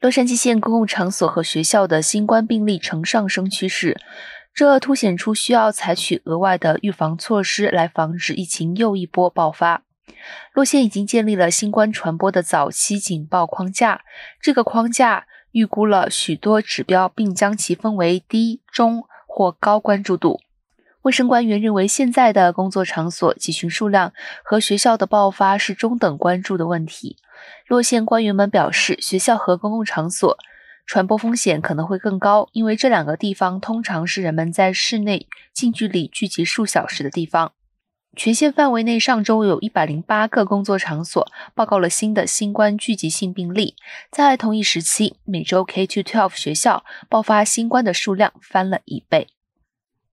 洛杉矶县公共场所和学校的新冠病例呈上升趋势，这凸显出需要采取额外的预防措施来防止疫情又一波爆发。洛县已经建立了新冠传播的早期警报框架，这个框架预估了许多指标，并将其分为低、中或高关注度。卫生官员认为，现在的工作场所集群数量和学校的爆发是中等关注的问题。洛县官员们表示，学校和公共场所传播风险可能会更高，因为这两个地方通常是人们在室内近距离聚集数小时的地方。全县范围内，上周有一百零八个工作场所报告了新的新冠聚集性病例。在同一时期，每周 K to twelve 学校爆发新冠的数量翻了一倍。